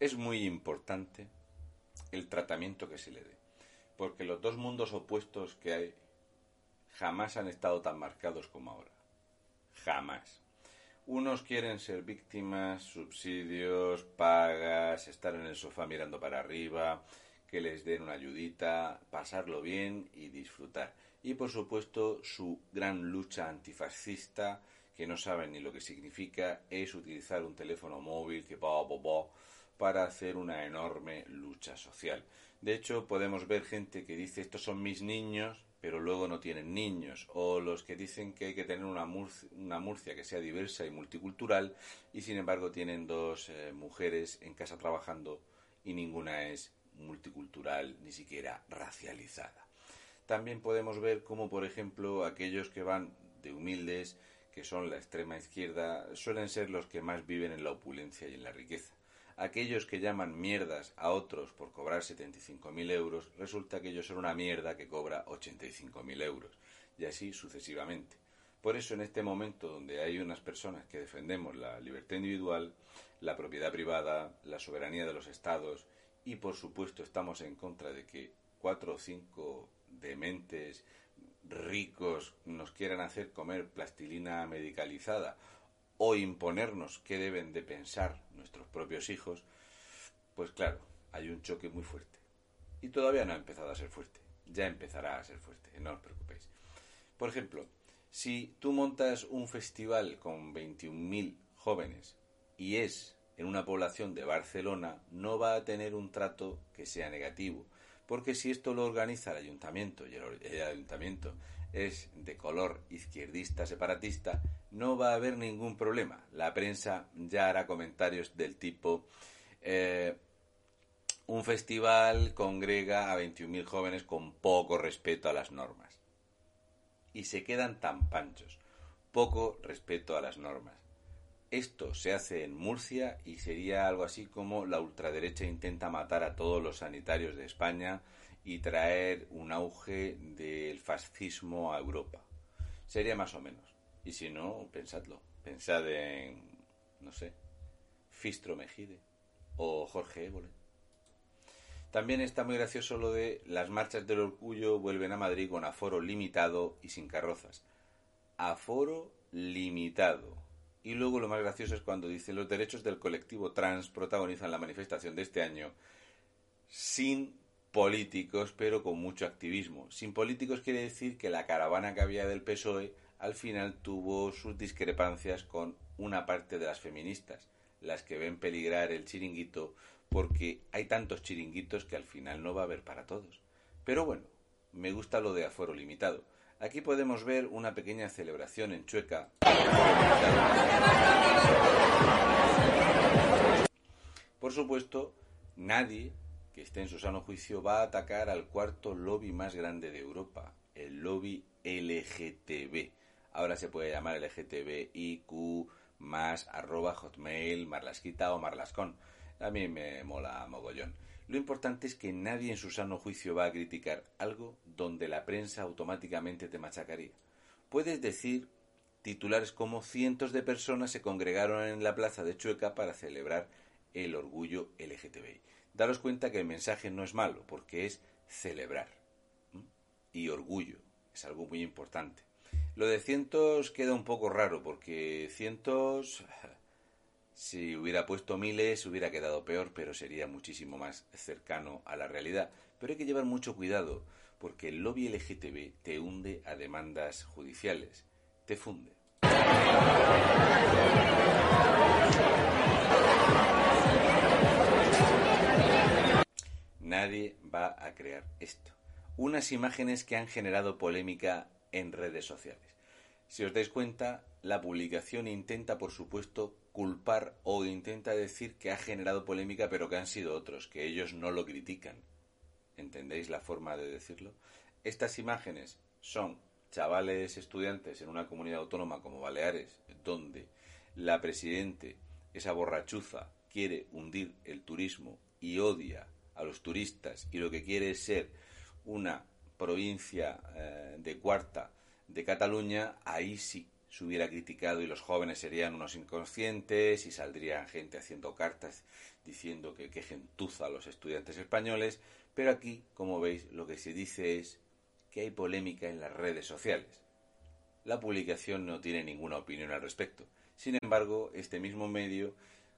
Es muy importante el tratamiento que se le dé, porque los dos mundos opuestos que hay jamás han estado tan marcados como ahora. Jamás. Unos quieren ser víctimas, subsidios, pagas, estar en el sofá mirando para arriba, que les den una ayudita, pasarlo bien y disfrutar. Y por supuesto su gran lucha antifascista, que no saben ni lo que significa, es utilizar un teléfono móvil que pa, pa, pa, para hacer una enorme lucha social. De hecho, podemos ver gente que dice estos son mis niños, pero luego no tienen niños, o los que dicen que hay que tener una Murcia, que sea diversa y multicultural, y sin embargo tienen dos eh, mujeres en casa trabajando y ninguna es multicultural, ni siquiera racializada. También podemos ver cómo, por ejemplo, aquellos que van de humildes, que son la extrema izquierda, suelen ser los que más viven en la opulencia y en la riqueza aquellos que llaman mierdas a otros por cobrar 75.000 euros, resulta que ellos son una mierda que cobra 85.000 euros, y así sucesivamente. Por eso, en este momento donde hay unas personas que defendemos la libertad individual, la propiedad privada, la soberanía de los estados, y por supuesto estamos en contra de que cuatro o cinco dementes ricos nos quieran hacer comer plastilina medicalizada o imponernos qué deben de pensar nuestros propios hijos, pues claro, hay un choque muy fuerte. Y todavía no ha empezado a ser fuerte, ya empezará a ser fuerte, no os preocupéis. Por ejemplo, si tú montas un festival con 21.000 jóvenes y es en una población de Barcelona, no va a tener un trato que sea negativo, porque si esto lo organiza el ayuntamiento y el, ayuntamiento es de color izquierdista separatista, no va a haber ningún problema. La prensa ya hará comentarios del tipo eh, un festival congrega a 21.000 jóvenes con poco respeto a las normas. Y se quedan tan panchos. Poco respeto a las normas. Esto se hace en Murcia y sería algo así como la ultraderecha intenta matar a todos los sanitarios de España y traer un auge del fascismo a Europa. Sería más o menos. Y si no, pensadlo. Pensad en, no sé, Fistro Mejide o Jorge Évole. También está muy gracioso lo de las marchas del orgullo vuelven a Madrid con aforo limitado y sin carrozas. Aforo limitado. Y luego lo más gracioso es cuando dice los derechos del colectivo trans protagonizan la manifestación de este año sin políticos, pero con mucho activismo. Sin políticos quiere decir que la caravana que había del PSOE al final tuvo sus discrepancias con una parte de las feministas, las que ven peligrar el chiringuito porque hay tantos chiringuitos que al final no va a haber para todos. Pero bueno, me gusta lo de aforo limitado. Aquí podemos ver una pequeña celebración en Chueca. Por supuesto, nadie que esté en su sano juicio va a atacar al cuarto lobby más grande de Europa, el lobby LGTB. Ahora se puede llamar LGTBIQ más arroba hotmail, marlasquita o marlascon. A mí me mola mogollón. Lo importante es que nadie en su sano juicio va a criticar algo donde la prensa automáticamente te machacaría. Puedes decir titulares como cientos de personas se congregaron en la plaza de Chueca para celebrar el orgullo LGTBI daros cuenta que el mensaje no es malo, porque es celebrar. Y orgullo, es algo muy importante. Lo de cientos queda un poco raro, porque cientos, si hubiera puesto miles, hubiera quedado peor, pero sería muchísimo más cercano a la realidad. Pero hay que llevar mucho cuidado, porque el lobby LGTB te hunde a demandas judiciales, te funde. Nadie va a crear esto. Unas imágenes que han generado polémica en redes sociales. Si os dais cuenta, la publicación intenta, por supuesto, culpar o intenta decir que ha generado polémica pero que han sido otros, que ellos no lo critican. ¿Entendéis la forma de decirlo? Estas imágenes son chavales estudiantes en una comunidad autónoma como Baleares, donde la presidente, esa borrachuza, quiere hundir el turismo y odia a los turistas y lo que quiere es ser una provincia eh, de cuarta de Cataluña, ahí sí se hubiera criticado y los jóvenes serían unos inconscientes y saldría gente haciendo cartas diciendo que, que gentuza a los estudiantes españoles, pero aquí, como veis, lo que se dice es que hay polémica en las redes sociales. La publicación no tiene ninguna opinión al respecto. Sin embargo, este mismo medio,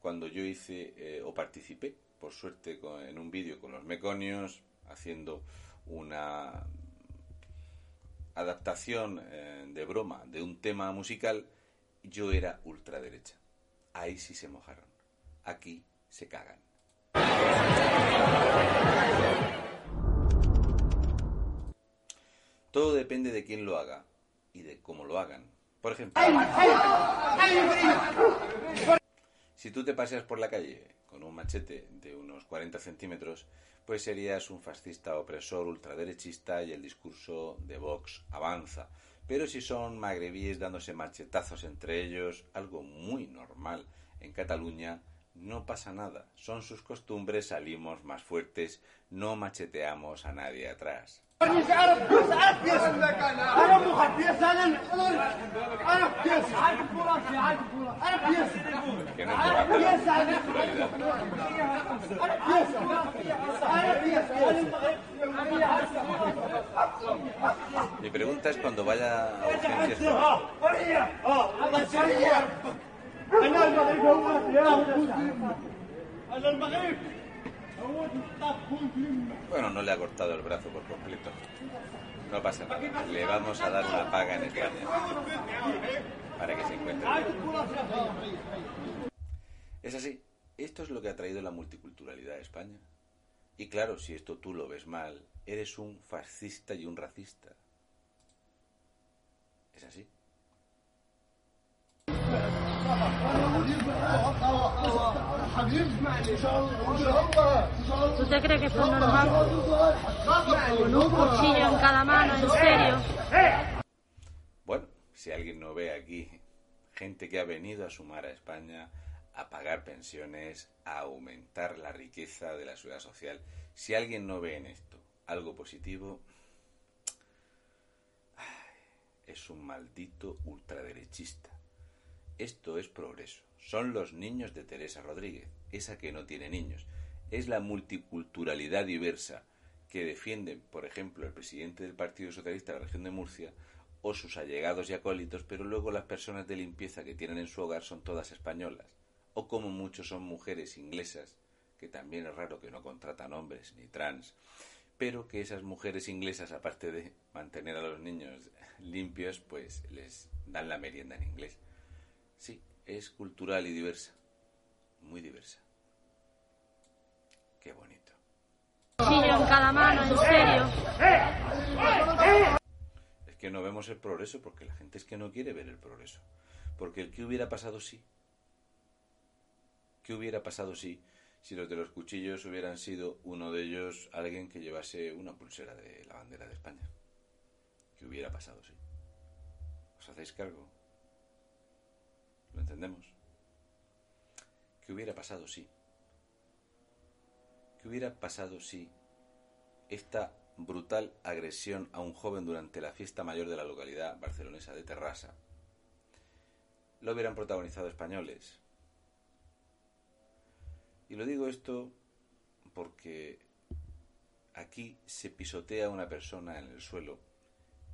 cuando yo hice eh, o participé, por suerte, en un vídeo con los meconios, haciendo una adaptación eh, de broma de un tema musical, yo era ultraderecha. Ahí sí se mojaron. Aquí se cagan. Todo depende de quién lo haga y de cómo lo hagan. Por ejemplo, si tú te paseas por la calle con un machete de unos 40 centímetros, pues serías un fascista opresor ultraderechista y el discurso de Vox avanza. Pero si son magrebíes dándose machetazos entre ellos, algo muy normal en Cataluña, no pasa nada. Son sus costumbres, salimos más fuertes, no macheteamos a nadie atrás. Mi pregunta es cuando vaya a urgencias. Bueno, no le ha cortado el brazo por completo. No pasa nada. Le vamos a dar una paga en España. Para que se encuentre. Es así. Esto es lo que ha traído la multiculturalidad a España. Y claro, si esto tú lo ves mal, eres un fascista y un racista. Es así. ¿Usted cree que esto es normal? Con un cuchillo en cada mano, en serio. Si alguien no ve aquí gente que ha venido a sumar a España a pagar pensiones, a aumentar la riqueza de la seguridad social, si alguien no ve en esto algo positivo, es un maldito ultraderechista. Esto es progreso. Son los niños de Teresa Rodríguez, esa que no tiene niños. Es la multiculturalidad diversa que defiende, por ejemplo, el presidente del Partido Socialista de la región de Murcia o sus allegados y acólitos, pero luego las personas de limpieza que tienen en su hogar son todas españolas, o como muchos son mujeres inglesas, que también es raro que no contratan hombres ni trans, pero que esas mujeres inglesas, aparte de mantener a los niños limpios, pues les dan la merienda en inglés. Sí, es cultural y diversa. Muy diversa. Qué bonito. en cada mano, en serio. Que no vemos el progreso porque la gente es que no quiere ver el progreso. Porque el que hubiera pasado sí. ¿Qué hubiera pasado si, si los de los cuchillos hubieran sido uno de ellos alguien que llevase una pulsera de la bandera de España? ¿Qué hubiera pasado si? ¿Os hacéis cargo? ¿Lo entendemos? ¿Qué hubiera pasado si? ¿Qué hubiera pasado si esta brutal agresión a un joven durante la fiesta mayor de la localidad barcelonesa de Terrassa lo hubieran protagonizado españoles? Y lo digo esto porque aquí se pisotea a una persona en el suelo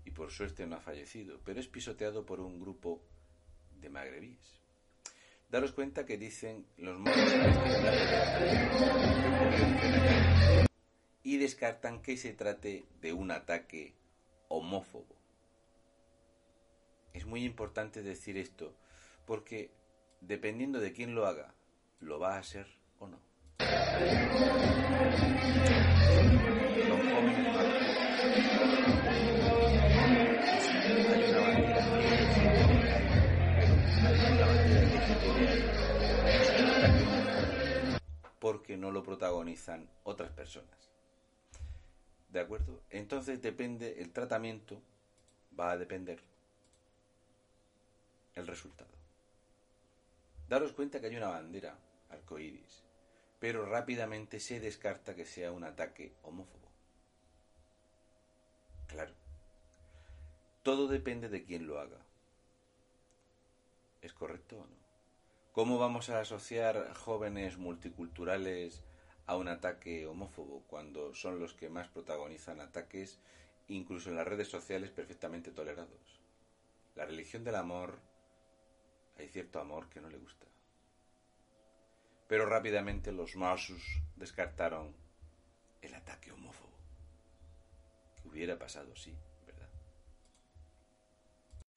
y por suerte no ha fallecido, pero es pisoteado por un grupo de magrebíes. Daros cuenta que dicen los y descartan que se trate de un ataque homófobo. Es muy importante decir esto porque dependiendo de quién lo haga, lo va a ser o no. porque no lo protagonizan otras personas. ¿De acuerdo? Entonces depende, el tratamiento va a depender el resultado. Daros cuenta que hay una bandera arcoíris, pero rápidamente se descarta que sea un ataque homófobo. Claro. Todo depende de quién lo haga. ¿Es correcto o no? ¿Cómo vamos a asociar jóvenes multiculturales a un ataque homófobo cuando son los que más protagonizan ataques, incluso en las redes sociales perfectamente tolerados? La religión del amor, hay cierto amor que no le gusta. Pero rápidamente los Masus descartaron el ataque homófobo. ¿Qué hubiera pasado, sí.